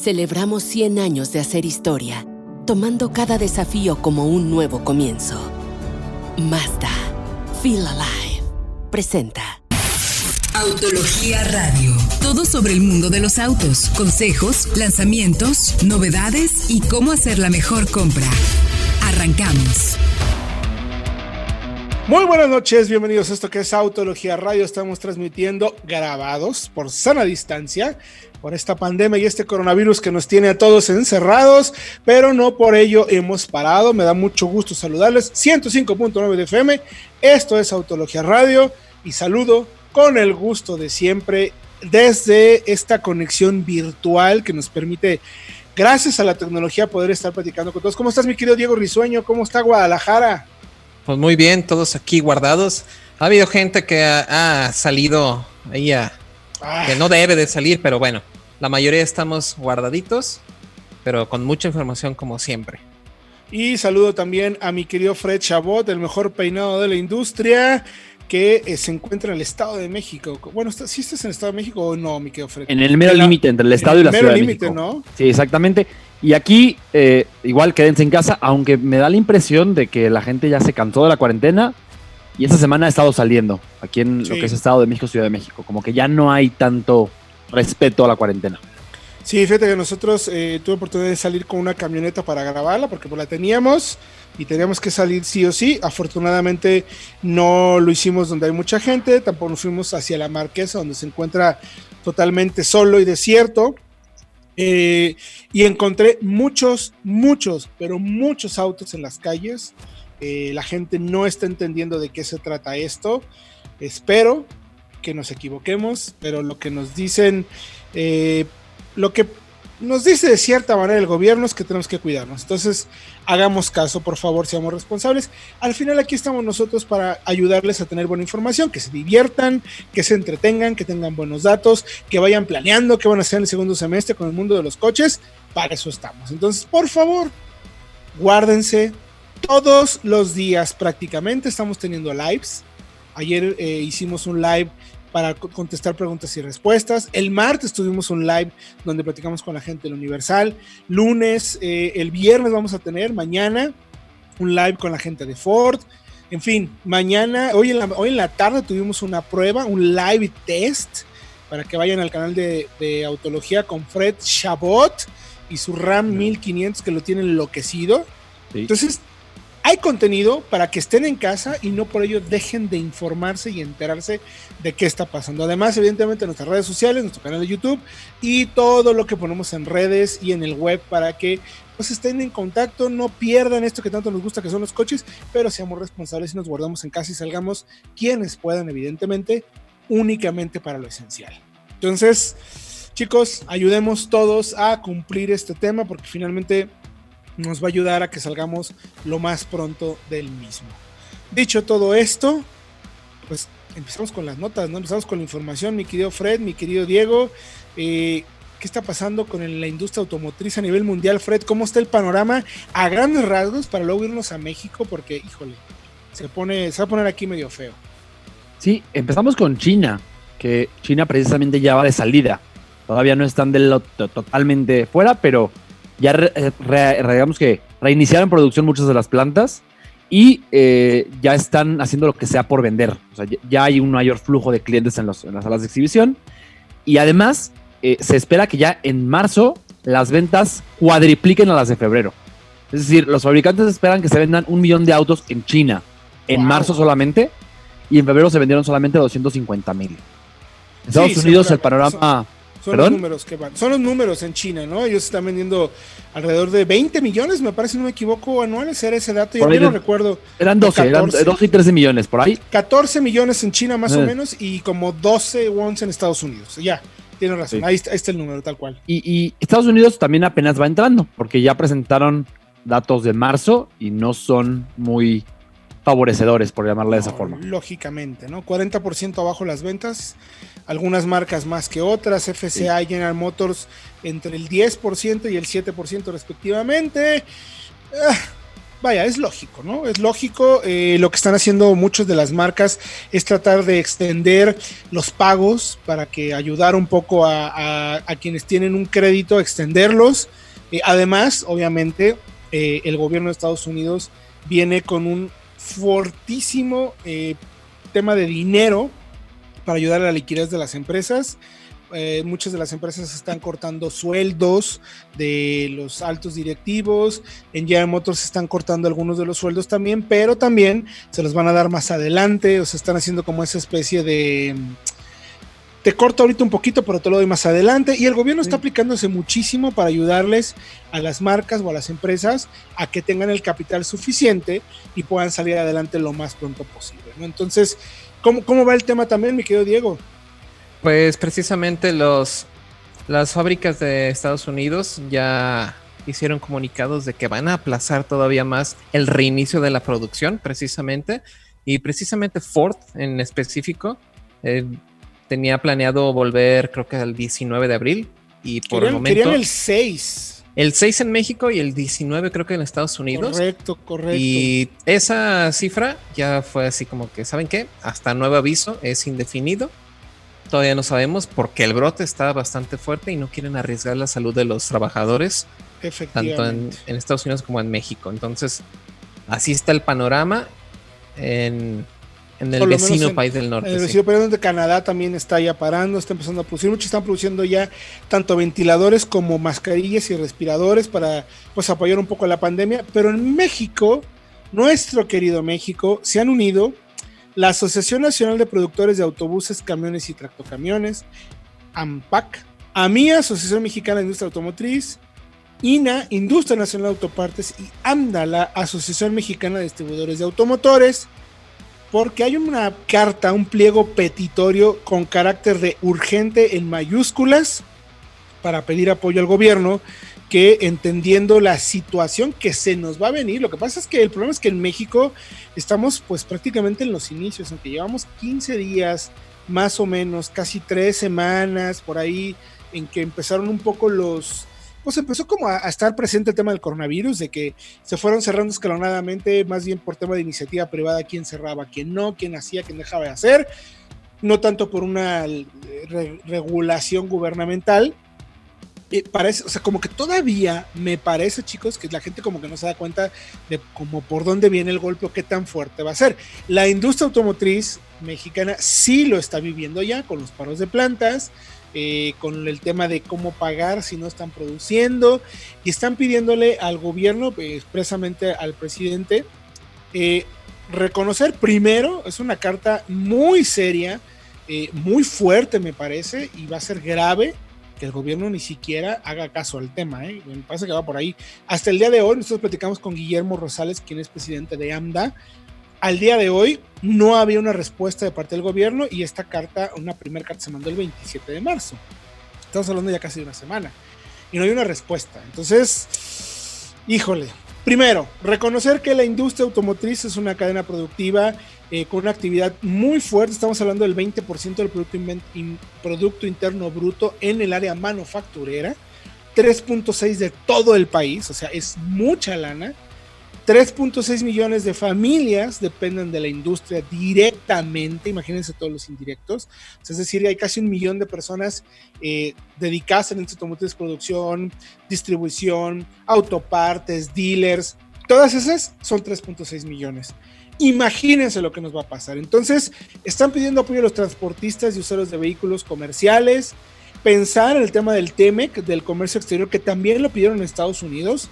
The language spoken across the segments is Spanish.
Celebramos 100 años de hacer historia, tomando cada desafío como un nuevo comienzo. Mazda, Feel Alive, presenta. Autología Radio. Todo sobre el mundo de los autos, consejos, lanzamientos, novedades y cómo hacer la mejor compra. Arrancamos. Muy buenas noches, bienvenidos a esto que es Autología Radio. Estamos transmitiendo grabados por sana distancia por esta pandemia y este coronavirus que nos tiene a todos encerrados, pero no por ello hemos parado. Me da mucho gusto saludarles. 105.9 de FM, esto es Autología Radio y saludo con el gusto de siempre desde esta conexión virtual que nos permite, gracias a la tecnología, poder estar platicando con todos. ¿Cómo estás, mi querido Diego Risueño? ¿Cómo está Guadalajara? Pues muy bien, todos aquí guardados. Ha habido gente que ha, salido ahí a, ah. que no debe de salir, pero bueno, la mayoría estamos guardaditos, pero con mucha información como siempre. Y saludo también a mi querido Fred Chabot, el mejor peinado de la industria, que eh, se encuentra en el Estado de México. Bueno, ¿sí estás en el Estado de México o no, mi querido Fred? En el mero límite entre el Estado y la Ciudad de México. ¿no? Sí, exactamente. Y aquí, eh, igual quédense en casa, aunque me da la impresión de que la gente ya se cansó de la cuarentena y esta semana ha estado saliendo aquí en lo que es Estado de México, Ciudad de México. Como que ya no hay tanto respeto a la cuarentena. Sí, fíjate que nosotros eh, tuve oportunidad de salir con una camioneta para grabarla porque pues, la teníamos y teníamos que salir sí o sí. Afortunadamente no lo hicimos donde hay mucha gente, tampoco nos fuimos hacia la Marquesa donde se encuentra totalmente solo y desierto. Eh, y encontré muchos, muchos, pero muchos autos en las calles. Eh, la gente no está entendiendo de qué se trata esto. Espero que nos equivoquemos, pero lo que nos dicen, eh, lo que nos dice de cierta manera el gobierno es que tenemos que cuidarnos. Entonces, hagamos caso, por favor, seamos responsables. Al final aquí estamos nosotros para ayudarles a tener buena información, que se diviertan, que se entretengan, que tengan buenos datos, que vayan planeando qué van a hacer en el segundo semestre con el mundo de los coches. Para eso estamos. Entonces, por favor, guárdense. Todos los días prácticamente estamos teniendo lives. Ayer eh, hicimos un live para contestar preguntas y respuestas. El martes tuvimos un live donde platicamos con la gente del Universal. Lunes, eh, el viernes vamos a tener, mañana, un live con la gente de Ford. En fin, mañana, hoy en la, hoy en la tarde tuvimos una prueba, un live test, para que vayan al canal de, de Autología con Fred Chabot y su RAM 1500 que lo tiene enloquecido. Entonces, hay contenido para que estén en casa y no por ello dejen de informarse y enterarse de qué está pasando. Además, evidentemente, nuestras redes sociales, nuestro canal de YouTube y todo lo que ponemos en redes y en el web para que pues estén en contacto, no pierdan esto que tanto nos gusta que son los coches, pero seamos responsables y nos guardamos en casa y salgamos quienes puedan, evidentemente, únicamente para lo esencial. Entonces, chicos, ayudemos todos a cumplir este tema porque finalmente nos va a ayudar a que salgamos lo más pronto del mismo. Dicho todo esto, pues empezamos con las notas, ¿no? Empezamos con la información, mi querido Fred, mi querido Diego. Eh, ¿Qué está pasando con la industria automotriz a nivel mundial, Fred? ¿Cómo está el panorama a grandes rasgos para luego irnos a México? Porque, híjole, se, pone, se va a poner aquí medio feo. Sí, empezamos con China, que China precisamente ya va de salida. Todavía no están del, totalmente fuera, pero ya digamos que reiniciaron producción muchas de las plantas y eh, ya están haciendo lo que sea por vender. O sea, ya hay un mayor flujo de clientes en, las salas de exhibición. Y además, eh, se espera que ya en marzo las ventas cuadripliquen a las de febrero. Es decir, los fabricantes esperan que se vendan un millón de autos en China en marzo solamente y en febrero se vendieron solamente 250 mil. En Estados Unidos el panorama son los números que van. Son los números en China, ¿no? Ellos están vendiendo alrededor de 20 millones, me parece, no me equivoco, anuales. Era ese dato, yo no recuerdo. Eran 12, eran 12 y 13 millones, por ahí. 14 millones en China más o eh. menos y como 12 wons en Estados Unidos. Ya, tiene razón. Ahí, está, el número, tal cual. y Estados Unidos también apenas va entrando, porque ya presentaron datos de marzo y no son muy favorecedores, por llamarla de esa forma. Lógicamente, ¿no? 40% abajo las ventas, algunas marcas más que otras, FCA y General Motors entre el 10% y el 7% respectivamente. Ah, vaya, es lógico, ¿no? Es lógico. Eh, lo que están haciendo muchas de las marcas es tratar de extender los pagos para que ayudar un poco a, quienes tienen un crédito, extenderlos. Eh, además, obviamente, eh, el gobierno de Estados Unidos viene con un fortísimo tema de dinero para ayudar a la liquidez de las empresas. Eh, muchas de las empresas están cortando sueldos de los altos directivos. En General Motors están cortando algunos de los sueldos también, pero también se los van a dar más adelante. O sea, están haciendo como esa especie de. Te corto ahorita un poquito, pero te lo doy más adelante. Y el gobierno está aplicándose muchísimo para ayudarles a las marcas o a las empresas a que tengan el capital suficiente y puedan salir adelante lo más pronto posible. Entonces, ¿cómo, ¿cómo va el tema también, mi querido Diego? Pues precisamente los, las fábricas de Estados Unidos ya hicieron comunicados de que van a aplazar todavía más el reinicio de la producción, precisamente. Y precisamente Ford en específico eh, tenía planeado volver, creo que al 19 de abril. Y por el momento. Querían el 6. El 6 en México y el 19 creo que en Estados Unidos. Correcto, correcto. Y esa cifra ya fue así como que, ¿saben qué? Hasta nuevo aviso, es indefinido. Todavía no sabemos porque el brote está bastante fuerte y no quieren arriesgar la salud de los trabajadores, tanto en, Estados Unidos como en México. Entonces, así está el panorama en, el vecino país del norte. En el vecino país de Canadá también está ya parando, está empezando a producir. Muchos están produciendo ya tanto ventiladores como mascarillas y respiradores para pues apoyar un poco la pandemia. Pero en México, nuestro querido México, se han unido la Asociación Nacional de Productores de Autobuses, Camiones y Tractocamiones, AMPAC, AMIA, Asociación Mexicana de Industria Automotriz, INA, Industria Nacional de Autopartes y AMDA, Asociación Mexicana de Distribuidores de Automotores, porque hay una carta, un pliego petitorio con carácter de urgente en mayúsculas para pedir apoyo al gobierno que entendiendo la situación que se nos va a venir, lo que pasa es que el problema es que en México estamos pues prácticamente en los inicios, aunque llevamos 15 días más o menos, casi tres semanas por ahí, en que empezaron un poco los, pues empezó como a, estar presente el tema del coronavirus, de que se fueron cerrando escalonadamente, más bien por tema de iniciativa privada, quién cerraba, quién no, quién hacía, quién dejaba de hacer, no tanto por una eh, regulación gubernamental, parece, o sea, como que todavía me parece, chicos, que la gente como que no se da cuenta de cómo por dónde viene el golpe o qué tan fuerte va a ser. La industria automotriz mexicana sí lo está viviendo ya con los paros de plantas, eh, con el tema de cómo pagar si no están produciendo y están pidiéndole al gobierno, eh, expresamente al presidente, eh, reconocer primero, es una carta muy seria, muy fuerte me parece, y va a ser grave que el gobierno ni siquiera haga caso al tema. ¿eh? Me parece que va por ahí. Hasta el día de hoy, nosotros platicamos con Guillermo Rosales, quien es presidente de AMDA. Al día de hoy no había una respuesta de parte del gobierno y esta carta, una primera carta se mandó el 27 de marzo. Estamos hablando ya casi de una semana y no hay una respuesta. Entonces, híjole. Primero, reconocer que la industria automotriz es una cadena productiva eh, con una actividad muy fuerte. Estamos hablando del 20% del producto, producto Interno Bruto en el área manufacturera. 3.6 de todo el país, o sea, es mucha lana. 3.6 millones de familias dependen de la industria directamente, imagínense todos los indirectos. es decir, hay casi un millón de personas eh, dedicadas en automotriz, producción, distribución, autopartes, dealers. Todas esas son 3.6 millones. Imagínense lo que nos va a pasar. Entonces, están pidiendo apoyo a los transportistas y usuarios de vehículos comerciales. Pensar en el tema del TEMEC, del comercio exterior, que también lo pidieron en Estados Unidos.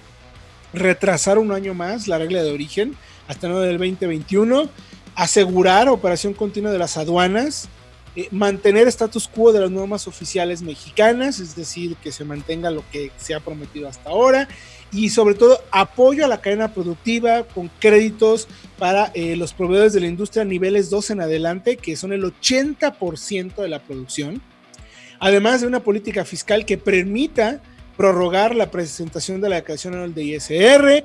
Retrasar un año más la regla de origen hasta el del 2021. Asegurar operación continua de las aduanas. Eh, mantener status quo de las normas oficiales mexicanas, es decir, que se mantenga lo que se ha prometido hasta ahora y sobre todo apoyo a la cadena productiva con créditos para eh, los proveedores de la industria niveles 2 en adelante, que son el 80% de la producción, además de una política fiscal que permita prorrogar la presentación de la declaración anual de ISR,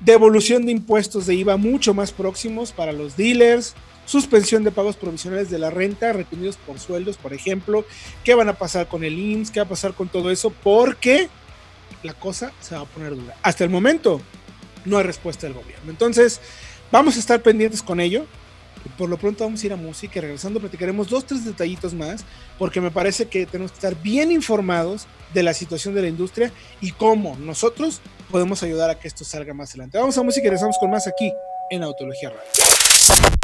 devolución de impuestos de IVA mucho más próximos para los dealers, suspensión de pagos provisionales de la renta retenidos por sueldos, por ejemplo, qué van a pasar con el IMSS, qué va a pasar con todo eso, porque la cosa se va a poner dura. Hasta el momento, no hay respuesta del gobierno. Entonces, vamos a estar pendientes con ello. Por lo pronto vamos a ir a música y regresando platicaremos dos, tres detallitos más, porque me parece que tenemos que estar bien informados de la situación de la industria y cómo nosotros podemos ayudar a que esto salga más adelante. Vamos a música y regresamos con más aquí en Autología Radio.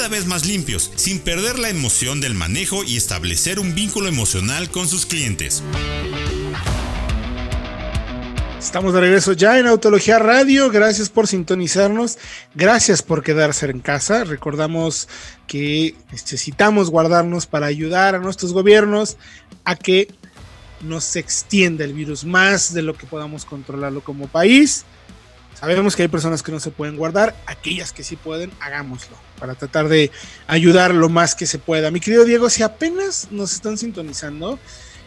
vez más limpios, sin perder la emoción del manejo y establecer un vínculo emocional con sus clientes. Estamos de regreso ya en Autología Radio. Gracias por sintonizarnos. Gracias por quedarse en casa. Recordamos que necesitamos guardarnos para ayudar a nuestros gobiernos a que no se extienda el virus más de lo que podamos controlarlo como país. Sabemos que hay personas que no se pueden guardar, aquellas que sí pueden, hagámoslo para tratar de ayudar lo más que se pueda. Mi querido Diego, si apenas nos están sintonizando,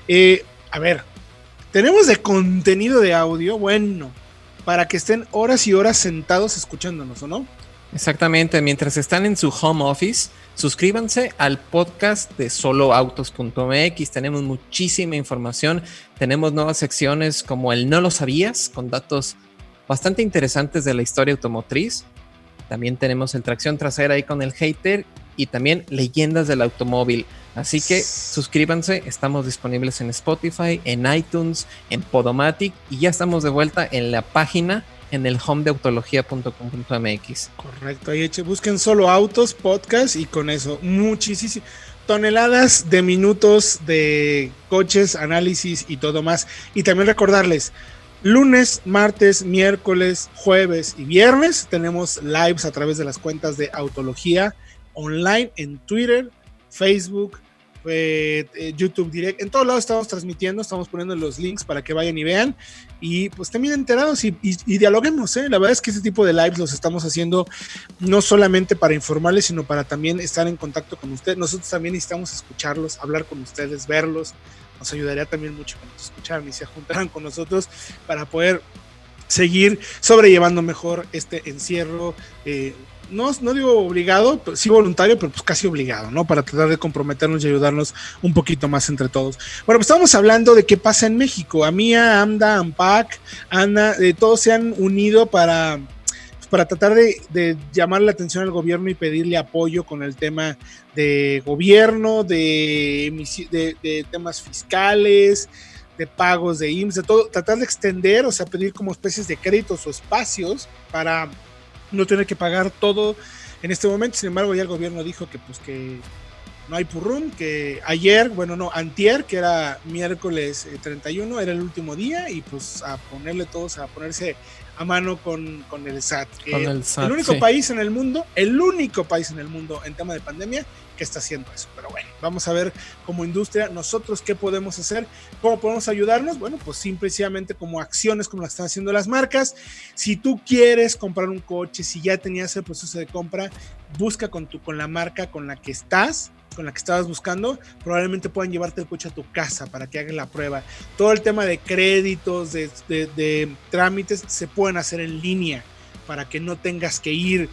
eh, a ver, tenemos de contenido de audio, bueno, para que estén horas y horas sentados escuchándonos, ¿o no? Exactamente, mientras están en su home office, suscríbanse al podcast de soloautos.mx. Tenemos muchísima información, tenemos nuevas secciones como el No lo sabías, con datos bastante interesantes de la historia automotriz. También tenemos el tracción trasera ahí con el hater y también leyendas del automóvil. Así que suscríbanse, estamos disponibles en Spotify, en iTunes, en Podomatic y ya estamos de vuelta en la página en el home de autología.com.mx. Correcto, ahí busquen solo autos, podcast y con eso muchísimas toneladas de minutos de coches, análisis y todo más. Y también recordarles, Lunes, martes, miércoles, jueves y viernes tenemos lives a través de las cuentas de Autología online en Twitter, Facebook, eh, eh, YouTube Direct. En todos lados estamos transmitiendo, estamos poniendo los links para que vayan y vean. Y pues también enterados y, dialoguemos. ¿eh? La verdad es que este tipo de lives los estamos haciendo no solamente para informarles, sino para también estar en contacto con ustedes. Nosotros también necesitamos escucharlos, hablar con ustedes, verlos nos ayudaría también mucho que nos escucharan y se juntaran con nosotros para poder seguir sobrellevando mejor este encierro. Eh, no, no digo obligado, sí voluntario, pero pues casi obligado, ¿no? Para tratar de comprometernos y ayudarnos un poquito más entre todos. Bueno, pues estamos hablando de qué pasa en México. A Mía, Amda, Ampac, Ana, eh, todos se han unido para para tratar de, llamar la atención al gobierno y pedirle apoyo con el tema de gobierno, de, temas fiscales, de pagos de IMSS, de todo, tratar de extender, o sea, pedir como especies de créditos o espacios para no tener que pagar todo en este momento. Sin embargo, ya el gobierno dijo que pues que no hay purrum, que ayer, bueno, no, antier, que era miércoles 31, eh, era el último día y pues a ponerle todos, a ponerse a mano con, el SAT. el, único país en el mundo, el único país en el mundo en tema de pandemia que está haciendo eso. Pero bueno, vamos a ver como industria nosotros qué podemos hacer, cómo podemos ayudarnos. Bueno, pues simplemente como acciones como las están haciendo las marcas. Si tú quieres comprar un coche, si ya tenías el proceso de compra, busca con, tu, con la marca con la que estás con la que estabas buscando, probablemente puedan llevarte el coche a tu casa para que hagan la prueba. Todo el tema de créditos, de, trámites, se pueden hacer en línea para que no tengas que ir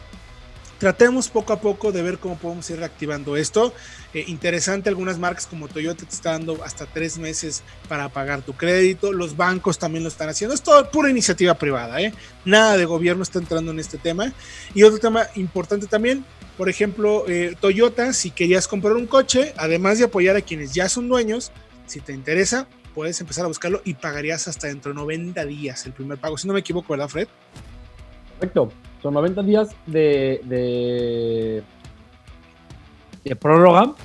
tratemos poco a poco de ver cómo podemos ir reactivando esto. Eh, interesante, algunas marcas como Toyota te está dando hasta tres meses para pagar tu crédito. Los bancos también lo están haciendo. Es todo pura iniciativa privada, ¿eh? Nada de gobierno está entrando en este tema. Y otro tema importante también, por ejemplo, eh, Toyota, si querías comprar un coche, además de apoyar a quienes ya son dueños, si te interesa, puedes empezar a buscarlo y pagarías hasta dentro de 90 días el primer pago. Si no me equivoco, ¿verdad, Fred? Correcto. Son 90 días de, de, de prórroga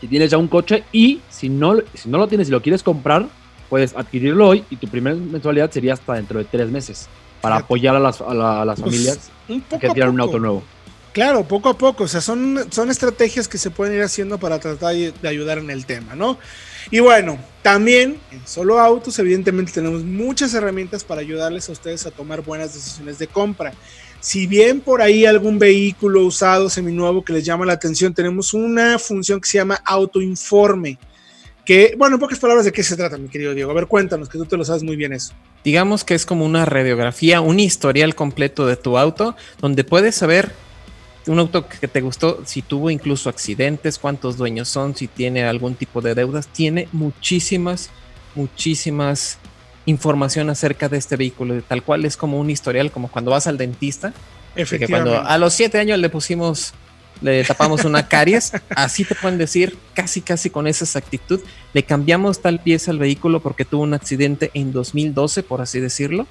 si tienes ya un coche y si no, si no lo tienes y lo quieres comprar, puedes adquirirlo hoy y tu primera mensualidad sería hasta dentro de tres meses para apoyar a las, a las pues, familias que tiran un auto nuevo. Claro, poco a poco, o sea, son, son estrategias que se pueden ir haciendo para tratar de ayudar en el tema, ¿no? Y bueno, también en Solo Autos, evidentemente tenemos muchas herramientas para ayudarles a ustedes a tomar buenas decisiones de compra. Si bien por ahí algún vehículo usado, seminuevo, que les llama la atención, tenemos una función que se llama autoinforme. Que, bueno, en pocas palabras, ¿de qué se trata, mi querido Diego? A ver, cuéntanos, que tú te lo sabes muy bien eso. Digamos que es como una radiografía, un historial completo de tu auto, donde puedes saber un auto que te gustó, si tuvo incluso accidentes, cuántos dueños son, si tiene algún tipo de deudas, tiene muchísimas, muchísimas información acerca de este vehículo, tal cual es como un historial, como cuando vas al dentista. Efectivamente. Cuando a los siete años le pusimos, le tapamos una caries, así te pueden decir casi, casi con esa exactitud, le cambiamos tal pieza al vehículo porque tuvo un accidente en 2012, por así decirlo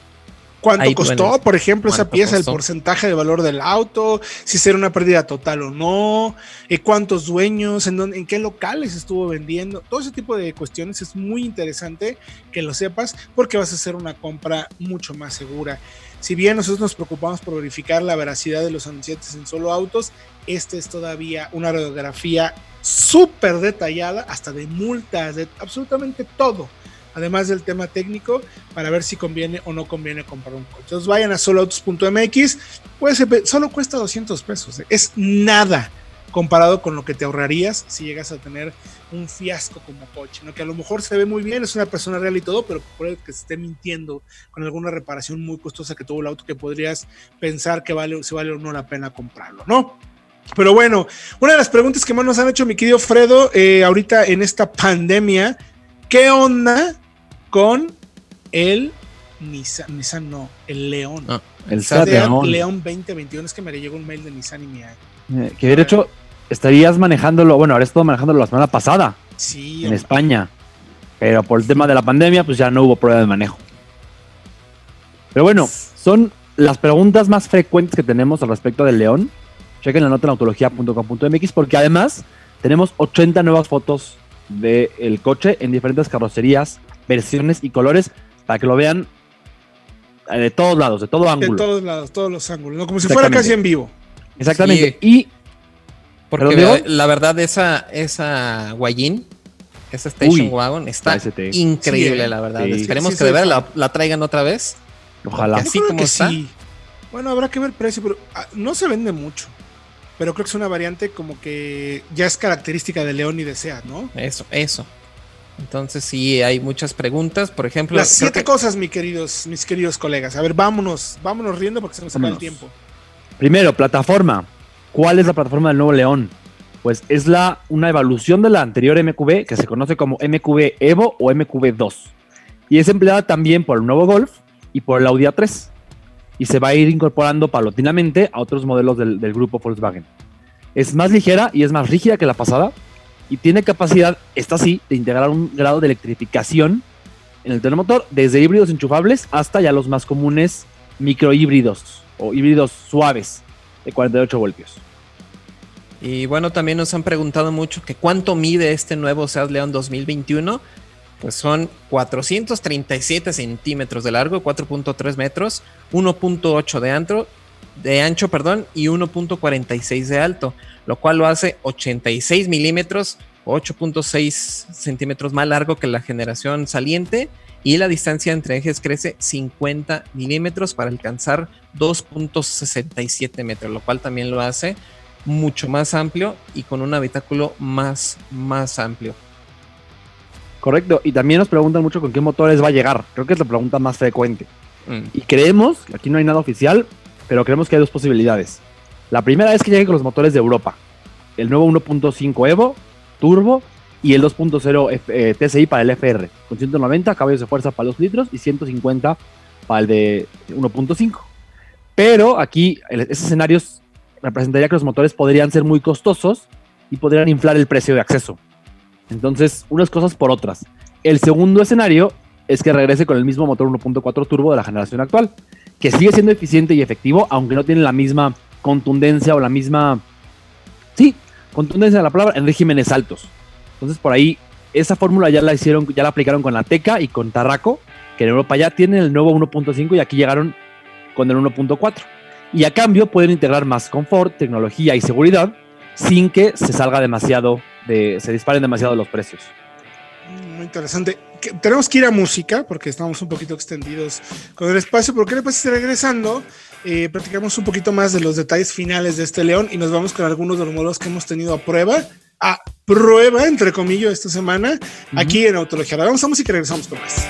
cuánto costó, por ejemplo, esa pieza, el porcentaje de valor del auto, si será una pérdida total o no, eh, cuántos dueños, en, dónde, en qué locales estuvo vendiendo, todo ese tipo de cuestiones es muy interesante que lo sepas porque vas a hacer una compra mucho más segura. Si bien nosotros nos preocupamos por verificar la veracidad de los anunciantes en solo autos, este es todavía una radiografía súper detallada, hasta de multas, de absolutamente todo además del tema técnico, para ver si conviene o no conviene comprar un coche. Entonces vayan a soloautos.mx, pues solo cuesta 200 pesos, ¿eh? es nada comparado con lo que te ahorrarías si llegas a tener un fiasco como coche, ¿no? que a lo mejor se ve muy bien, es una persona real y todo, pero puede que se esté mintiendo con alguna reparación muy costosa que tuvo el auto que podrías pensar que vale, si vale o no la pena comprarlo, ¿no? Pero bueno, una de las preguntas que más nos han hecho mi querido Fredo, eh, ahorita en esta pandemia, ¿qué onda con el Nissan, Nissan no, el León. Ah, el Seat León. León 2021, es que me llegó un mail de Nissan y me... Eh, que de hecho estarías manejándolo, bueno, ahora estado manejándolo la semana pasada. Sí. En España. Pero por el tema de la pandemia, pues ya no hubo prueba de manejo. Pero bueno, son las preguntas más frecuentes que tenemos al respecto del León. Chequen la nota en autología.com.mx porque además tenemos 80 nuevas fotos del coche en diferentes carrocerías, versiones y colores para que lo vean eh, de todos lados, de todo ángulo. De todos lados, todos los ángulos, como si fuera casi en vivo. Exactamente. Y porque la, verdad, esa, esa Guayin, esa Station Wagon, está increíble, la verdad. Esperemos que de verdad la, traigan otra vez. Ojalá. Así como está. Bueno, habrá que ver precio, pero ah, no se vende mucho. Pero creo que es una variante como que ya es característica de León y de SEAT, ¿no? Eso, eso. Entonces sí hay muchas preguntas, por ejemplo. Las siete cosas, mis queridos, mis queridos colegas. A ver, vámonos, vámonos riendo porque se nos acaba el tiempo. Primero, plataforma. ¿Cuál es la plataforma del nuevo León? Pues es la, una evolución de la anterior MQB que se conoce como MQB Evo o MQB2. Y es empleada también por el nuevo Golf y por el Audi A3. Y se va a ir incorporando paulatinamente a otros modelos del, del grupo Volkswagen. Es más ligera y es más rígida que la pasada, y tiene capacidad, esta sí, de integrar un grado de electrificación en el telemotor, desde híbridos enchufables hasta ya los más comunes microhíbridos o híbridos suaves de 48 voltios. Y bueno, también nos han preguntado mucho que cuánto mide este nuevo Seat León 2021. Pues son 437 centímetros de largo, 4.3 metros, 1.8 de ancho, de ancho, perdón, y 1.46 de alto, lo cual lo hace 86 milímetros, 8.6 centímetros más largo que la generación saliente, y la distancia entre ejes crece 50 milímetros para alcanzar 2.67 metros, lo cual también lo hace mucho más amplio y con un habitáculo más, más amplio. Correcto, y también nos preguntan mucho con qué motores va a llegar, creo que es la pregunta más frecuente. Mm. Y creemos, aquí no hay nada oficial, pero creemos que hay dos posibilidades. La primera es que llegue con los motores de Europa. El nuevo 1.5 Evo, turbo, y el 2.0 eh, TSI para el FR, con 190 caballos de fuerza para 2 litros y 150 para el de 1.5. Pero aquí, ese escenario representaría que los motores podrían ser muy costosos y podrían inflar el precio de acceso. Entonces, unas cosas por otras. El segundo escenario es que regrese con el mismo motor 1.4 turbo de la generación actual, que sigue siendo eficiente y efectivo, aunque no tiene la misma contundencia o la misma, sí, contundencia de la palabra en regímenes altos. Entonces por ahí esa fórmula ya la hicieron, ya la aplicaron con la Teca y con Tarraco, que en Europa ya tienen el nuevo 1.5 y aquí llegaron con el 1.4. Y a cambio pueden integrar más confort, tecnología y seguridad sin que se salga demasiado, de, se disparen demasiado los precios. Muy interesante. Tenemos que ir a música porque estamos un poquito extendidos con el espacio, pero ¿qué le pasa regresando? Eh, platicamos un poquito más de los detalles finales de este león y nos vamos con algunos de los modelos que hemos tenido a prueba, a prueba, entre comillas, esta semana, aquí en Autología. Vamos a música y regresamos con más.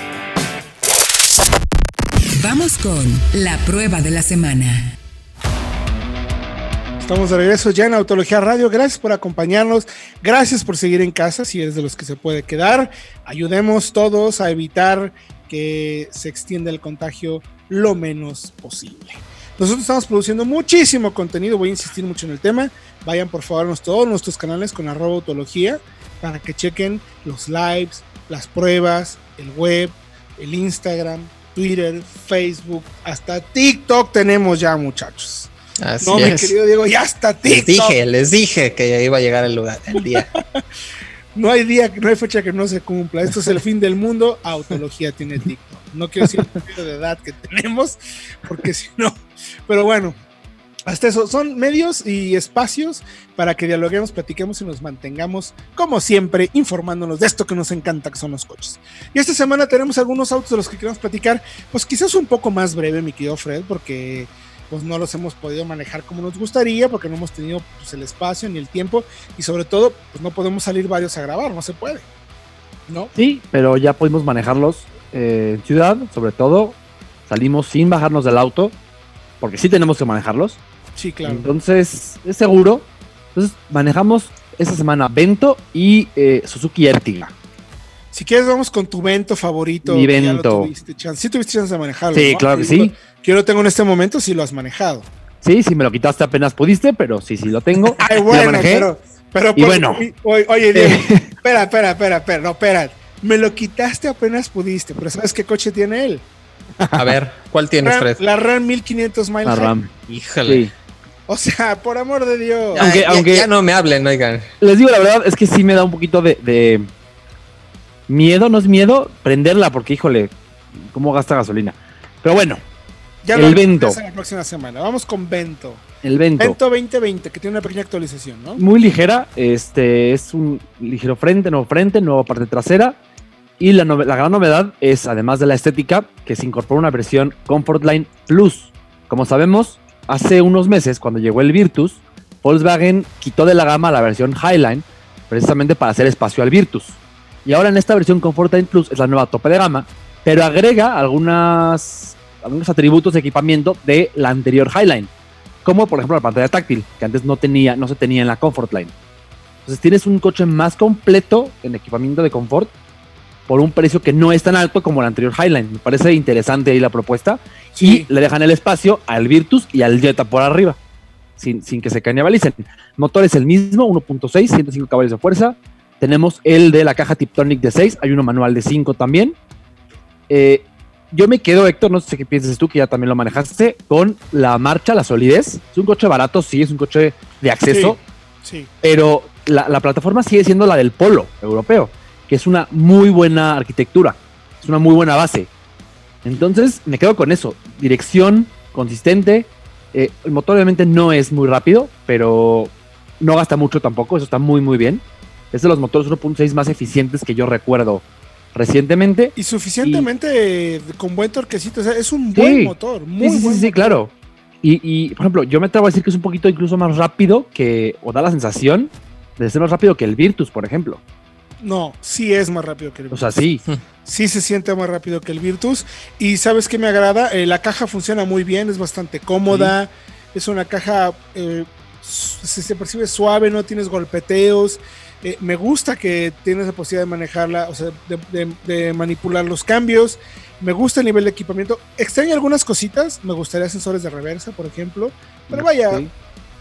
Vamos con la prueba de la semana. Estamos de regreso ya en Autología Radio. Gracias por acompañarnos. Gracias por seguir en casa si eres de los que se puede quedar. Ayudemos todos a evitar que se extienda el contagio lo menos posible. Nosotros estamos produciendo muchísimo contenido. Voy a insistir mucho en el tema. Vayan por favor a todos nuestros canales con arroba autología para que chequen los lives, las pruebas, el web, el Instagram, Twitter, Facebook, hasta TikTok tenemos ya muchachos no, mi querido Diego, ya está TikTok. Les dije, les dije que ya iba a llegar el lugar, el día. no hay día, no hay fecha que no se cumpla. Esto es el fin del mundo. Autología tiene TikTok. No quiero decir el de edad que tenemos, porque si no. Pero bueno, hasta eso. Son medios y espacios para que dialoguemos, platiquemos y nos mantengamos, como siempre, informándonos de esto que nos encanta, que son los coches. Y esta semana tenemos algunos autos de los que queremos platicar, pues quizás un poco más breve, mi querido Fred, porque pues no los hemos podido manejar como nos gustaría porque no hemos tenido pues, el espacio ni el tiempo y sobre todo pues no podemos salir varios a grabar, no se puede. ¿No? Sí, pero ya pudimos manejarlos eh, en ciudad, sobre todo salimos sin bajarnos del auto porque sí tenemos que manejarlos. Sí, claro. Entonces, es seguro. Entonces, manejamos esta semana Vento y eh, Suzuki Ertiga. Si quieres, vamos con tu Vento favorito. Mi Vento. Sí tuviste chance de manejarlo. Sí, claro que sí. Yo lo tengo en este momento si lo has manejado. Sí, sí, me lo quitaste apenas pudiste, pero sí, sí lo tengo. Ay, bueno, pero, pero y bueno. oye, Diego, espera, espera, espera, espera, no, espera. Me lo quitaste apenas pudiste, pero ¿sabes qué coche tiene él? A ver, ¿cuál tienes, Fred? La RAM 1500 miles. La RAM. Híjole. O sea, por amor de Dios. aunque, ya, aunque ya no me hablen, oigan. Les digo la verdad, es que sí me da un poquito de, de miedo, no es miedo, prenderla, porque híjole, ¿cómo gasta gasolina? Pero bueno, ya el Vento. La próxima semana. Vamos con Vento. El Vento. Vento 2020, que tiene una pequeña actualización, ¿no? Muy ligera. Este es un ligero frente, nuevo frente, nueva parte trasera. Y la, la gran novedad es, además de la estética, que se incorpora una versión Comfortline Plus. Como sabemos, hace unos meses, cuando llegó el Virtus, Volkswagen quitó de la gama la versión Highline, precisamente para hacer espacio al Virtus. Y ahora en esta versión Comfortline Plus es la nueva tope de gama, pero agrega algunas algunos atributos de equipamiento de la anterior Highline, como por ejemplo la pantalla táctil, que antes no, tenía, no se tenía en la Comfort Line. Entonces tienes un coche más completo en equipamiento de confort por un precio que no es tan alto como el anterior Highline. Me parece interesante ahí la propuesta. Y le dejan el espacio al Virtus y al Jetta por arriba, sin, sin que se canibalicen. Motor es el mismo, 1.6, 105 caballos de fuerza. Tenemos el de la caja Tiptonic de 6, hay uno manual de 5 también. Eh, yo me quedo, Héctor, no sé qué piensas tú, que ya también lo manejaste, con la marcha, la solidez. Es un coche barato, sí, es un coche de acceso, sí, pero la, plataforma sigue siendo la del Polo europeo, que es una muy buena arquitectura, es una muy buena base. Entonces, me quedo con eso. Dirección consistente. Eh, el motor obviamente no es muy rápido, pero no gasta mucho tampoco, eso está muy, muy bien. Es de los motores 1.6 más eficientes que yo recuerdo recientemente. Y suficientemente con buen torquecito. O sea, es un buen motor. Muy sí, sí, sí, claro. Y, por ejemplo, yo me atrevo a decir que es un poquito incluso más rápido que, o da la sensación de ser más rápido que el Virtus, por ejemplo. No, sí es más rápido que el Virtus. O sea, sí. Sí se siente más rápido que el Virtus. Y sabes qué me agrada, eh, la caja funciona muy bien, es bastante cómoda. Es una caja, eh, se percibe suave, no tienes golpeteos. Eh, me gusta que tienes la posibilidad de manejarla, o sea, de, manipular los cambios. Me gusta el nivel de equipamiento. Extraño algunas cositas. Me gustaría sensores de reversa, por ejemplo. Pero vaya,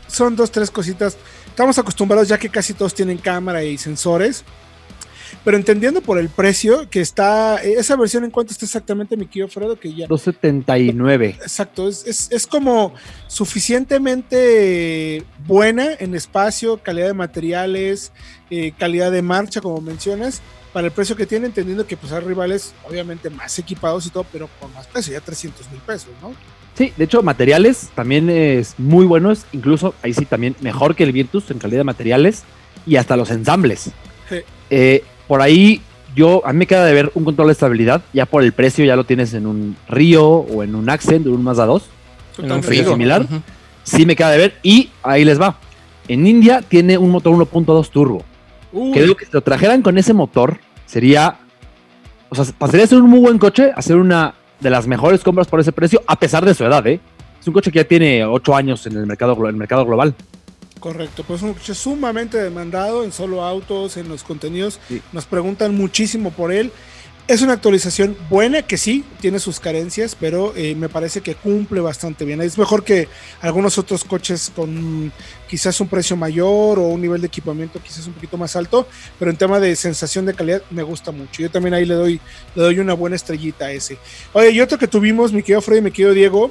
son dos, tres cositas. Estamos acostumbrados ya que casi todos tienen cámara y sensores. pero entendiendo por el precio que está, esa versión en cuanto está exactamente, mi querido Fredo, que ya... 279. Exacto, es, como suficientemente buena en espacio, calidad de materiales, eh, calidad de marcha, como mencionas, para el precio que tiene, entendiendo que pues hay rivales obviamente más equipados y todo, pero con más precio, ya 300 mil pesos, ¿no? Sí, de hecho, materiales también es muy buenos, incluso ahí sí también mejor que el Virtus en calidad de materiales y hasta los ensambles. Eh, por ahí yo, a mí me queda de ver un control de estabilidad, ya por el precio ya lo tienes en un Río o en un Accent, en un Mazda 2, en un Río similar. Sí me queda de ver y ahí les va. En India tiene un motor 1.2 turbo. Creo que si lo trajeran con ese motor sería, o sea, pasaría a ser un muy buen coche, a ser una de las mejores compras por ese precio, a pesar de su edad, ¿eh? Es un coche que ya tiene 8 años en el mercado, en el mercado global. Correcto, pues es un coche sumamente demandado en solo autos, en los contenidos. Nos preguntan muchísimo por él. Es una actualización buena que sí, tiene sus carencias, pero eh, me parece que cumple bastante bien. Es mejor que algunos otros coches con quizás un precio mayor o un nivel de equipamiento quizás un poquito más alto, pero en tema de sensación de calidad me gusta mucho. Yo también ahí le doy, le doy una buena estrellita a ese. Oye, y otro que tuvimos, mi querido Freddy mi querido Diego,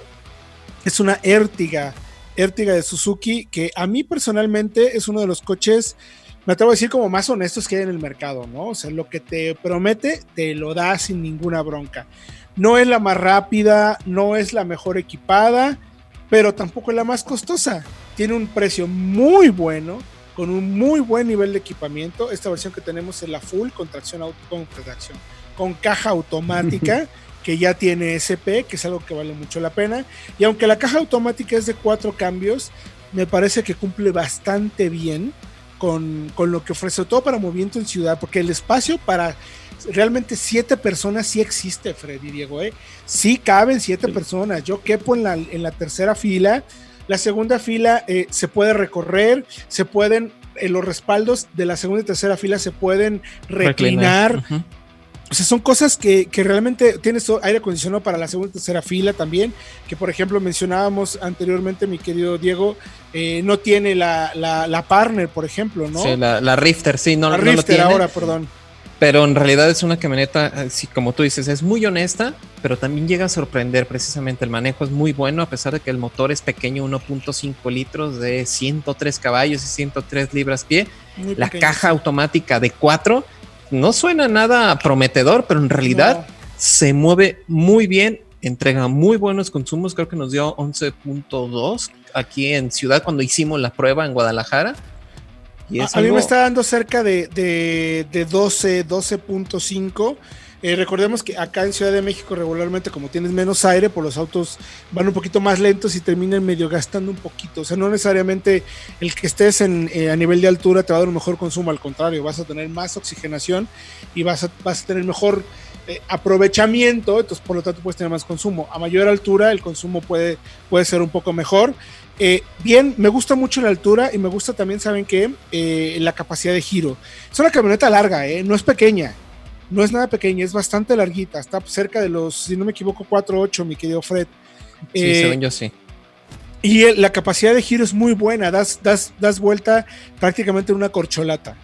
es una Ertiga, Ertiga de Suzuki, que a mí personalmente es uno de los coches me atrevo a decir como más honestos que hay en el mercado, ¿no? O sea, lo que te promete, te lo da sin ninguna bronca. No es la más rápida, no es la mejor equipada, pero tampoco es la más costosa. Tiene un precio muy bueno, con un muy buen nivel de equipamiento. Esta versión que tenemos es la full con tracción, con, tracción, con caja automática. que ya tiene SP, que es algo que vale mucho la pena. Y aunque la caja automática es de cuatro cambios, me parece que cumple bastante bien con, lo que ofrece, todo para movimiento en ciudad, porque el espacio para realmente siete personas sí existe, Freddy Diego, ¿eh? Sí caben siete personas. Yo quepo en la, en la tercera fila. La segunda fila eh, se puede recorrer, se pueden, en los respaldos de la segunda y tercera fila se pueden reclinar. O sea, son cosas que, realmente tienes aire acondicionado para la segunda y tercera fila también, que por ejemplo mencionábamos anteriormente, mi querido Diego, eh, no tiene la, la, partner, por ejemplo, ¿no? Sí, la, Rifter, sí, no, la no Rifter tiene, ahora, perdón. Pero en realidad es una camioneta, eh, sí, como tú dices, es muy honesta, pero también llega a sorprender precisamente. El manejo es muy bueno, a pesar de que el motor es pequeño, 1.5 litros de 103 caballos y 103 libras pie. la caja automática de 4 no suena nada prometedor, pero en realidad se mueve muy bien, entrega muy buenos consumos, creo que nos dio 11.2 aquí en Ciudad cuando hicimos la prueba en Guadalajara. Y a, mí me está dando cerca de, de, de 12, 12.5 eh, recordemos que acá en Ciudad de México regularmente como tienes menos aire, por los autos van un poquito más lentos y terminan medio gastando un poquito. O sea, no necesariamente el que estés en, eh, a nivel de altura te va a dar un mejor consumo, al contrario, vas a tener más oxigenación y vas a, vas a tener mejor eh, aprovechamiento, entonces por lo tanto puedes tener más consumo. A mayor altura el consumo puede, puede ser un poco mejor. bien, me gusta mucho la altura y me gusta también, ¿saben qué? la capacidad de giro. Es una camioneta larga, no es pequeña no es nada pequeña, es bastante larguita, está cerca de los, si no me equivoco, 4.8, mi querido Fred. Sí, eh, según yo sí. Y la capacidad de giro es muy buena, das, das, das vuelta prácticamente en una corcholata.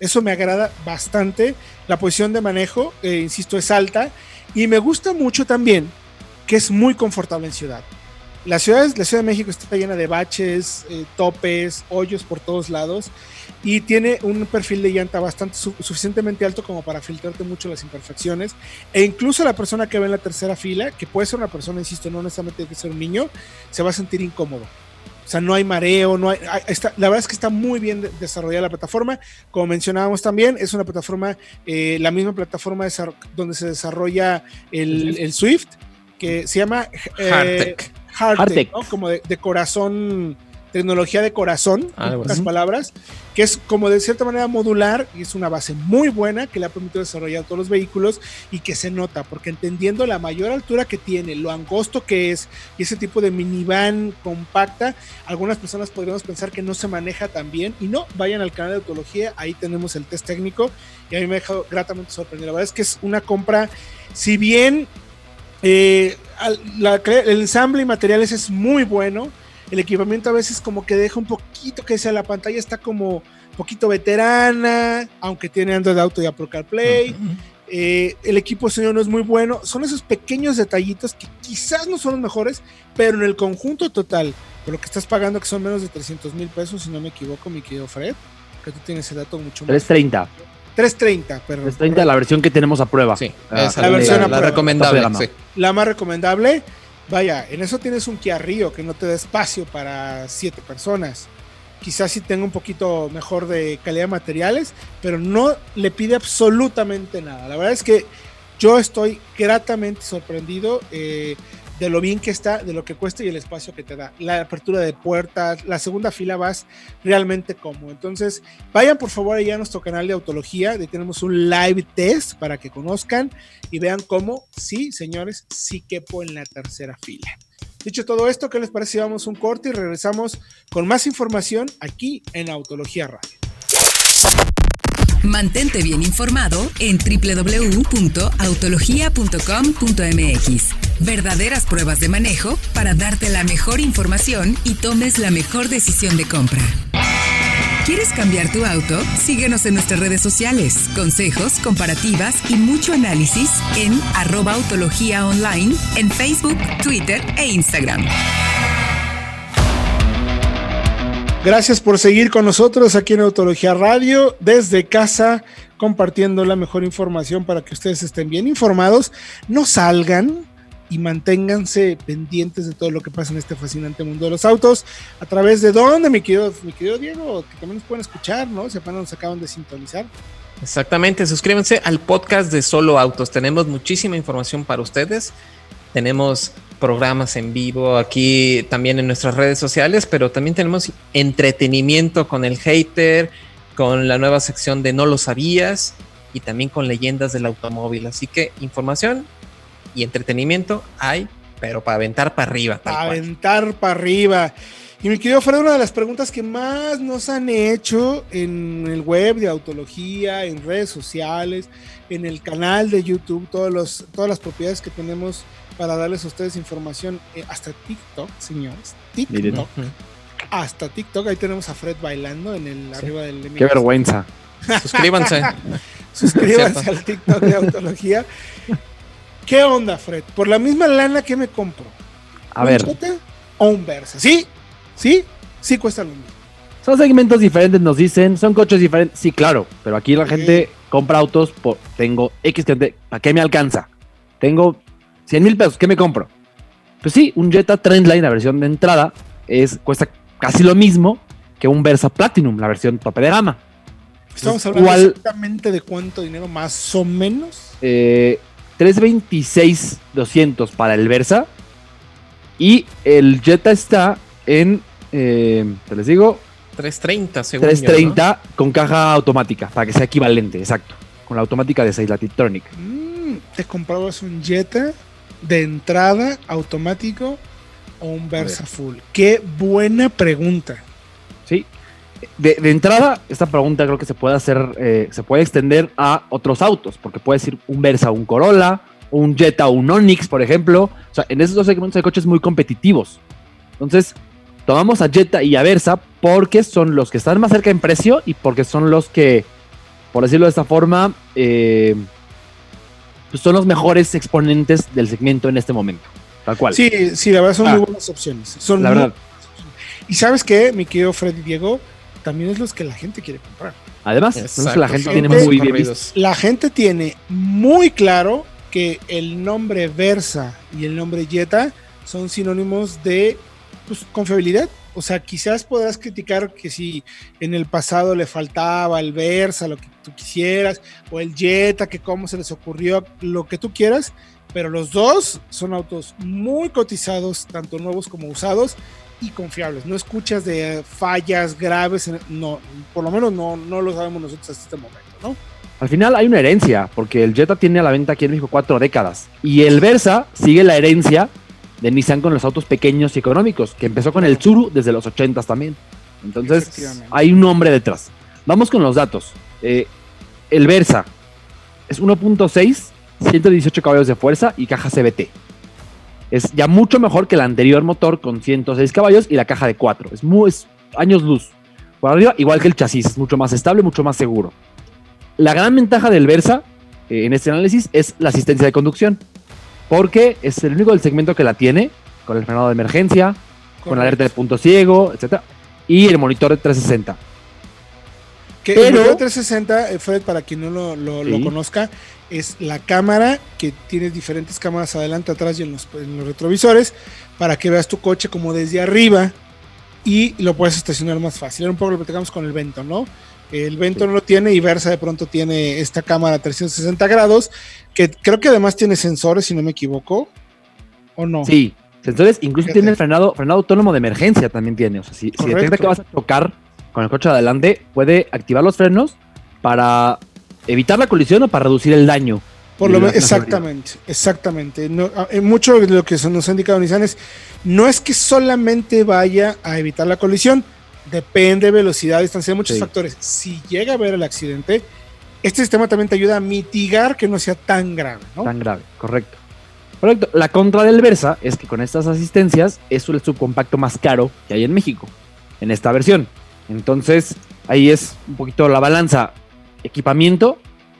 Eso me agrada bastante. La posición de manejo, eh, insisto, es alta. Y me gusta mucho también que es muy confortable en ciudad. La ciudad, la ciudad de México está llena de baches, eh, topes, hoyos por todos lados y tiene un perfil de llanta bastante suficientemente alto como para filtrarte mucho las imperfecciones e incluso la persona que ve en la tercera fila, que puede ser una persona, insisto, no necesariamente tiene que ser un niño, se va a sentir incómodo. O sea, no hay mareo, no hay, está, la verdad es que está muy bien desarrollada la plataforma. Como mencionábamos también, es una plataforma, eh, la misma plataforma donde se desarrolla el, Swift, que se llama eh, Hardtech, como de, corazón tecnología de corazón, en pocas palabras, que es como de cierta manera modular y es una base muy buena que le ha permitido desarrollar todos los vehículos y que se nota, porque entendiendo la mayor altura que tiene, lo angosto que es y ese tipo de minivan compacta, algunas personas podríamos pensar que no se maneja tan bien y no, vayan al canal de autología, ahí tenemos el test técnico y a mí me ha dejado gratamente sorprendido. La verdad es que es una compra, si bien eh, el ensamble y materiales es muy bueno, el equipamiento a veces como que deja un poquito que sea la pantalla está como poquito veterana, aunque tiene Android Auto y Apple CarPlay. Eh, el equipo señor no es muy bueno. Son esos pequeños detallitos que quizás no son los mejores, pero en el conjunto total, por lo que estás pagando, que son menos de 300 mil pesos, si no me equivoco, mi querido Fred, que tú tienes el dato mucho más. 330. 330, perdón. 330, la versión que tenemos a prueba. Sí, Ah, esa la versión la, a la prueba. recomendable. De sí. La más recomendable, vaya, en eso tienes un Kia Rio que no te da espacio para siete personas. Quizás sí tenga un poquito mejor de calidad de materiales, pero no le pide absolutamente nada. La verdad es que yo estoy gratamente sorprendido eh, de lo bien que está, de lo que cuesta y el espacio que te da. La apertura de puertas, la segunda fila vas realmente cómodo. Entonces, vayan por favor allá a nuestro canal de Autología, tenemos un live test para que conozcan y vean cómo, sí, señores, sí quepo en la tercera fila. Dicho todo esto, ¿qué les parece vamos un corte y regresamos con más información aquí en Autología Radio? Mantente bien informado en www.autologia.com.mx. Verdaderas pruebas de manejo para darte la mejor información y tomes la mejor decisión de compra. ¿Quieres cambiar tu auto? Síguenos en nuestras redes sociales. Consejos, comparativas y mucho análisis en arroba autología online en Facebook, Twitter e Instagram. Gracias por seguir con nosotros aquí en Autología Radio, desde casa, compartiendo la mejor información para que ustedes estén bien informados, no salgan y manténganse pendientes de todo lo que pasa en este fascinante mundo de los autos. ¿A través de dónde, mi querido, mi querido Diego? Que también nos pueden escuchar, ¿no? Si nos acaban de sintonizar. Exactamente, suscríbanse al podcast de Solo Autos. Tenemos muchísima información para ustedes. Tenemos programas en vivo aquí también en nuestras redes sociales, pero también tenemos entretenimiento con el hater, con la nueva sección de No lo sabías y también con leyendas del automóvil. Así que información y entretenimiento hay, pero para aventar para arriba. cual. aventar para arriba. Y mi querido Fred, una de las preguntas que más nos han hecho en el web de Autología, en redes sociales, en el canal de YouTube, todos los, todas las propiedades que tenemos para darles a ustedes información, eh, hasta TikTok, señores. TikTok. Hasta TikTok. Ahí tenemos a Fred bailando en el arriba del Qué vergüenza. Suscríbanse. Suscríbanse al TikTok de Autología. ¿Qué onda, Fred? Por la misma lana que me compro. A ¿Un ver, o un Versa? ¿Sí? ¿Sí? Sí cuesta lo mismo. son segmentos diferentes, nos dicen, son coches diferentes. Sí, claro, pero aquí la Sí. gente compra autos por, tengo X cantidad, ¿para qué me alcanza? Tengo 100 mil pesos, ¿qué me compro? Pues sí, un Jetta Trendline, la versión de entrada, es, cuesta casi lo mismo que un Versa Platinum, la versión tope de gama. Estamos hablando ¿Cuál? exactamente de cuánto dinero más o menos. Eh, 326 200 para el Versa y el Jetta está en, eh, te les digo, 330, según yo, 330 con caja automática, para que sea equivalente, exacto. Con la automática de Seilatic-Tronic. Mm, ¿Te comprabas un Jetta de entrada automático o un Versa full? Qué buena pregunta. ¿sí? De, de entrada, esta pregunta creo que se puede hacer, eh, se puede extender a otros autos, porque puede decir un Versa, un Corolla, un Jetta, un Onix, por ejemplo. O sea, en esos dos segmentos hay coches muy competitivos. Entonces, tomamos a Jetta y a Versa porque son los que están más cerca en precio y porque son los que, por decirlo de esta forma, eh, pues son los mejores exponentes del segmento en este momento. Tal cual. Sí, sí, la verdad son Ah. muy buenas opciones. Son la verdad. Y sabes qué, mi querido Freddy Diego, también es los que la gente quiere comprar. Además, la gente tiene muy bien visto. La gente tiene muy claro que el nombre Versa y el nombre Jetta son sinónimos de pues, confiabilidad. O sea, quizás podrás criticar que si en el pasado le faltaba el Versa, lo que tú quisieras, o el Jetta, que cómo se les ocurrió, lo que tú quieras, pero los dos son autos muy cotizados, tanto nuevos como usados, y confiables. No escuchas de fallas graves, en- no, por lo menos no, no lo sabemos nosotros hasta este momento, ¿no? Al final hay una herencia, porque el Jetta tiene a la venta aquí en México cuatro décadas. Y el Versa sigue la herencia de Nissan con los autos pequeños y económicos, que empezó con el Tsuru desde los 80 también. Entonces, hay un nombre detrás. Vamos con los datos. Eh, el Versa es 1.6, 118 caballos de fuerza y caja CBT. Es ya mucho mejor que el anterior motor con 106 caballos y la caja de 4. Es, muy, es años luz. por arriba, igual que el chasis, mucho más estable, mucho más seguro. La gran ventaja del Versa eh, en este análisis es la asistencia de conducción, porque es el único del segmento que la tiene, con el frenado de emergencia, con alerta de punto ciego, etc. Y el monitor de 360. Que el de 360, eh, Fred, para quien no lo, conozca, es la cámara que tiene diferentes cámaras adelante, atrás y en los, en los retrovisores, para que veas tu coche como desde arriba y lo puedes estacionar más fácil. Era un poco lo que platicamos con el Vento, ¿no? El Vento no lo tiene y Versa de pronto tiene esta cámara 360 grados, que creo que además tiene sensores, si no me equivoco, ¿o no? Sí, sensores, incluso tiene frenado, frenado autónomo de emergencia también tiene. O sea, si, si detecta que vas a chocar con el coche adelante, puede activar los frenos para evitar la colisión o para reducir el daño. Por lo menos, exactamente, exactamente. No, ah, mucho de lo que nos ha indicado Nissan es, no es que solamente vaya a evitar la colisión, depende de velocidad, distancia, de muchos factores. Si llega a haber el accidente, este sistema también te ayuda a mitigar que no sea tan grave, ¿no? Tan grave, correcto. Correcto. La contra del Versa es que con estas asistencias es el subcompacto más caro que hay en México, en esta versión. Entonces, ahí es un poquito la balanza equipamiento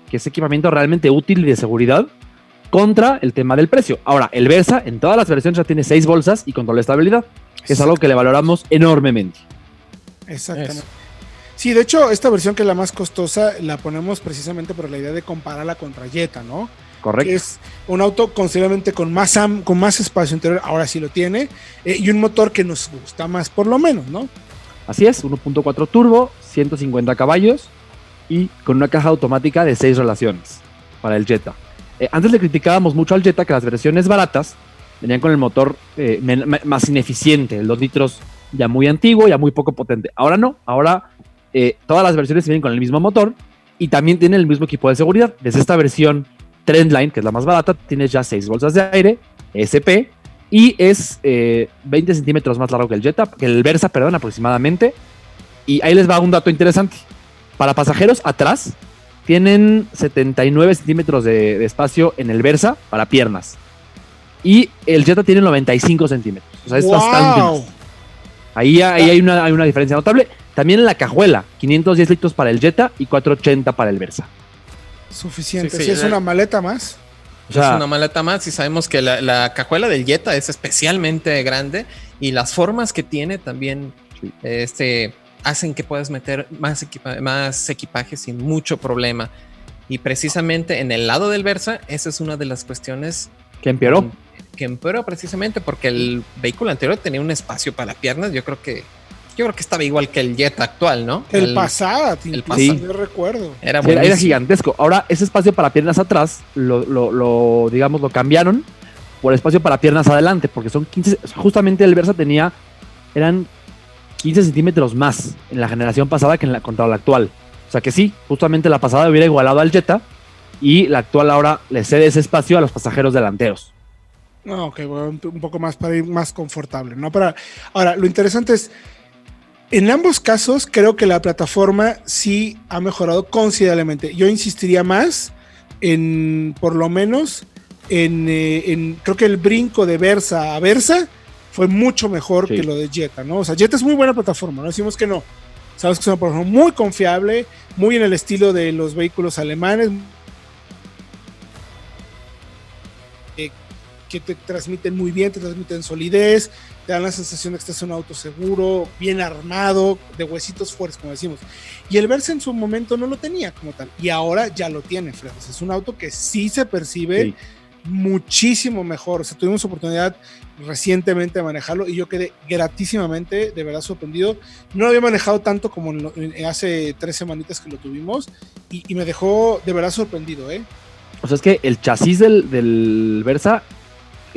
que es equipamiento realmente útil y de seguridad, contra el tema del precio. Ahora, el Versa en todas las versiones ya tiene seis bolsas y control de estabilidad, que es algo que le valoramos enormemente. Exactamente. Sí, de hecho, esta versión que es la más costosa la ponemos precisamente por la idea de compararla contra Jetta, ¿no? Correcto. es un auto considerablemente con más, con más espacio interior, ahora sí lo tiene, eh, y un motor que nos gusta más, por lo menos, ¿no? Así es, 1.4 turbo, 150 caballos, y con una caja automática de seis relaciones para el Jetta. Eh, antes le criticábamos mucho al Jetta que las versiones baratas venían con el motor eh, más ineficiente, el 2 litros ya muy antiguo, ya muy poco potente. Ahora no, ahora eh, todas las versiones vienen con el mismo motor y también tienen el mismo equipo de seguridad. Desde esta versión Trendline, que es la más barata, tienes ya seis bolsas de aire, SP, y es 20 centímetros más largo que el Jetta, que el Versa, perdón, aproximadamente. Y ahí les va un dato interesante. Para pasajeros atrás, tienen 79 centímetros de, espacio en el Versa para piernas. Y el Jetta tiene 95 centímetros. O sea, es bastante. Ahí, ahí hay, una, hay una diferencia notable. También en la cajuela, 510 litros para el Jetta y 480 para el Versa. Suficiente. si es una maleta más. Es una maleta más y sabemos que la, cajuela del Jetta es especialmente grande y las formas que tiene también este, hacen que puedas meter más, más equipaje sin mucho problema. Y precisamente en el lado del Versa, esa es una de las cuestiones que empeoró. Que empeoró precisamente porque el vehículo anterior tenía un espacio para piernas. Yo creo que yo creo que estaba igual que el Jet actual, ¿no? El, pasado, el pasado, recuerdo. Era, era, gigantesco. Ahora, ese espacio para piernas atrás, lo, lo, digamos, lo cambiaron por espacio para piernas adelante, porque son 15, justamente el Versa tenía, eran 15 centímetros más en la generación pasada que en la, contra la actual. O sea que sí, justamente la pasada hubiera igualado al Jetta y la actual ahora le cede ese espacio a los pasajeros delanteros. No, ok, un poco más para ir más confortable, ¿no? Para, ahora, lo interesante es, en ambos casos creo que la plataforma sí ha mejorado considerablemente. Yo insistiría más en, por lo menos, en, eh, en creo que el brinco de Versa a Versa fue mucho mejor que lo de Jetta, ¿no? O sea, Jetta es muy buena plataforma, no decimos que no. Sabes que es una plataforma muy confiable, muy en el estilo de los vehículos alemanes, que te transmiten muy bien, te transmiten solidez, te dan la sensación de que estás en un auto seguro, bien armado, de huesitos fuertes, como decimos. Y el Versa en su momento no lo tenía como tal, y ahora ya lo tiene, Fred. Es un auto que sí se percibe muchísimo mejor. O sea, tuvimos oportunidad recientemente de manejarlo y yo quedé gratísimamente, de verdad sorprendido. No lo había manejado tanto como hace tres semanitas que lo tuvimos y, me dejó de verdad sorprendido, ¿eh? O sea, es que el chasis del, Versa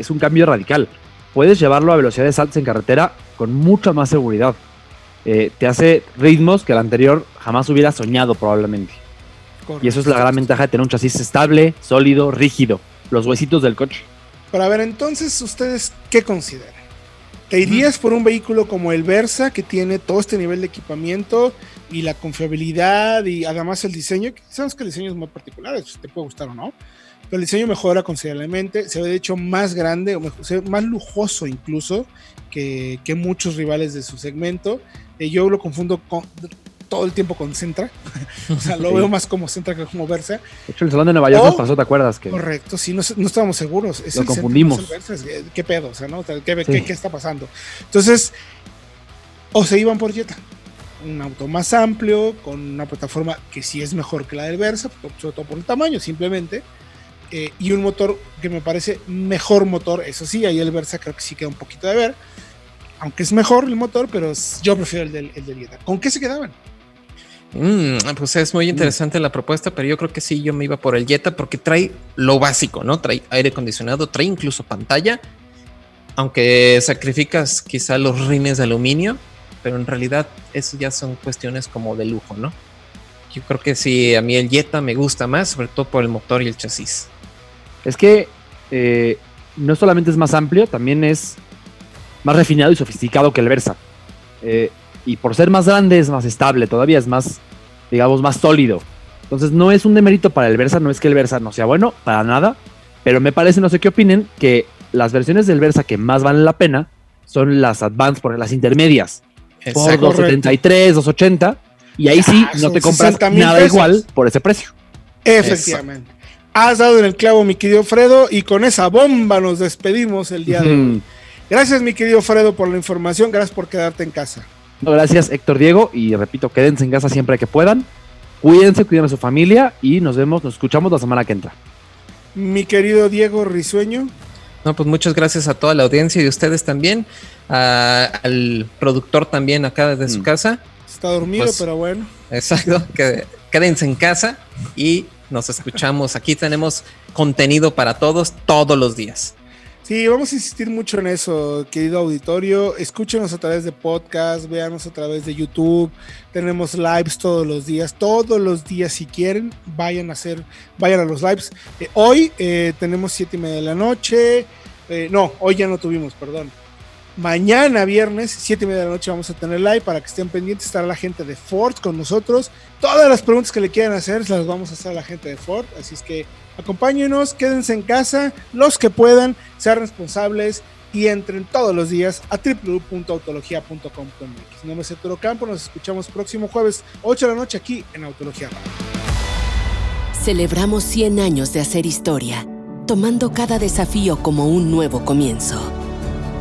es un cambio radical. Puedes llevarlo a velocidades altas en carretera con mucha más seguridad. Eh, te hace ritmos que el anterior jamás hubiera soñado probablemente. Y eso es la gran ventaja de tener un chasis estable, sólido, rígido los huesitos del coche. Para ver, entonces, ¿ustedes qué consideran? ¿Te irías por un vehículo como el Versa, que tiene todo este nivel de equipamiento y la confiabilidad y además el diseño? Sabemos que el diseño es muy particular, te puede gustar o no. Pero el diseño mejora considerablemente, se ve de hecho más grande, o se ve más lujoso incluso que, que muchos rivales de su segmento. Eh, yo lo confundo con, todo el tiempo con Centra. o sea, lo veo más como Centra que como Versa. De hecho, el Salón de Nueva York nos pasó, ¿te acuerdas? Que correcto, sí, no, no estábamos seguros. lo confundimos. ¿Qué pedo? O sea, ¿no? ¿Qué, qué, qué está pasando? Entonces, o se iban por Jetta un auto más amplio, con una plataforma que sí es mejor que la del Versa, sobre todo por el tamaño simplemente, eh, y un motor que me parece mejor motor, eso sí, ahí el Versa creo que sí queda un poquito de ver, aunque es mejor el motor, pero yo prefiero el del, el del Jetta. ¿Con qué se quedaban? Mm, pues es muy interesante la propuesta, pero yo creo que sí, yo me iba por el Jetta porque trae lo básico, ¿no? Trae aire acondicionado, trae incluso pantalla, aunque sacrificas quizá los rines de aluminio, pero en realidad eso ya son cuestiones como de lujo, ¿no? Yo creo que sí, a mí el Jetta me gusta más, sobre todo por el motor y el chasis. Es que eh, no solamente es más amplio, también es más refinado y sofisticado que el Versa. Eh, y por ser más grande es más estable, todavía es más, digamos, más sólido. Entonces no es un demerito para el Versa, no es que el Versa no sea bueno, para nada, pero me parece, no sé qué opinen, que las versiones del Versa que más valen la pena son las Advanced, por las intermedias por 273, 280, y ahí sí ah, no te compras nada igual por ese precio. Efectivamente. Has dado en el clavo, mi querido Fredo, y con esa bomba nos despedimos el día de hoy. Gracias, mi querido Fredo, por la información. Gracias por quedarte en casa. gracias, Héctor Diego. Y repito, quédense en casa siempre que puedan. Cuídense, cuiden a su familia y nos vemos, nos escuchamos la semana que entra. Mi querido Diego Risueño. No, pues muchas gracias a toda la audiencia y a ustedes también al productor también acá desde su mm. casa. Está dormido, pues, pero bueno. Exacto, que, quédense en casa y nos escuchamos. Aquí tenemos contenido para todos todos los días. Sí, vamos a insistir mucho en eso, querido auditorio. Escúchenos a través de podcast, véanos a través de YouTube. Tenemos lives todos los días, todos los días si quieren, vayan a hacer, vayan a los lives. Eh, hoy eh, tenemos siete y media de la noche. Eh, no, hoy ya no tuvimos, perdón. Mañana viernes, 7 y media de la noche, vamos a tener live para que estén pendientes. Estará la gente de Ford con nosotros. Todas las preguntas que le quieran hacer las vamos a hacer a la gente de Ford. Así es que acompáñenos, quédense en casa, los que puedan, sean responsables y entren todos los días a www.autologia.com.mx. Mi nombre es Arturo Campo, nos escuchamos próximo jueves, 8 de la noche aquí en Autología Celebramos 100 años de hacer historia, tomando cada desafío como un nuevo comienzo.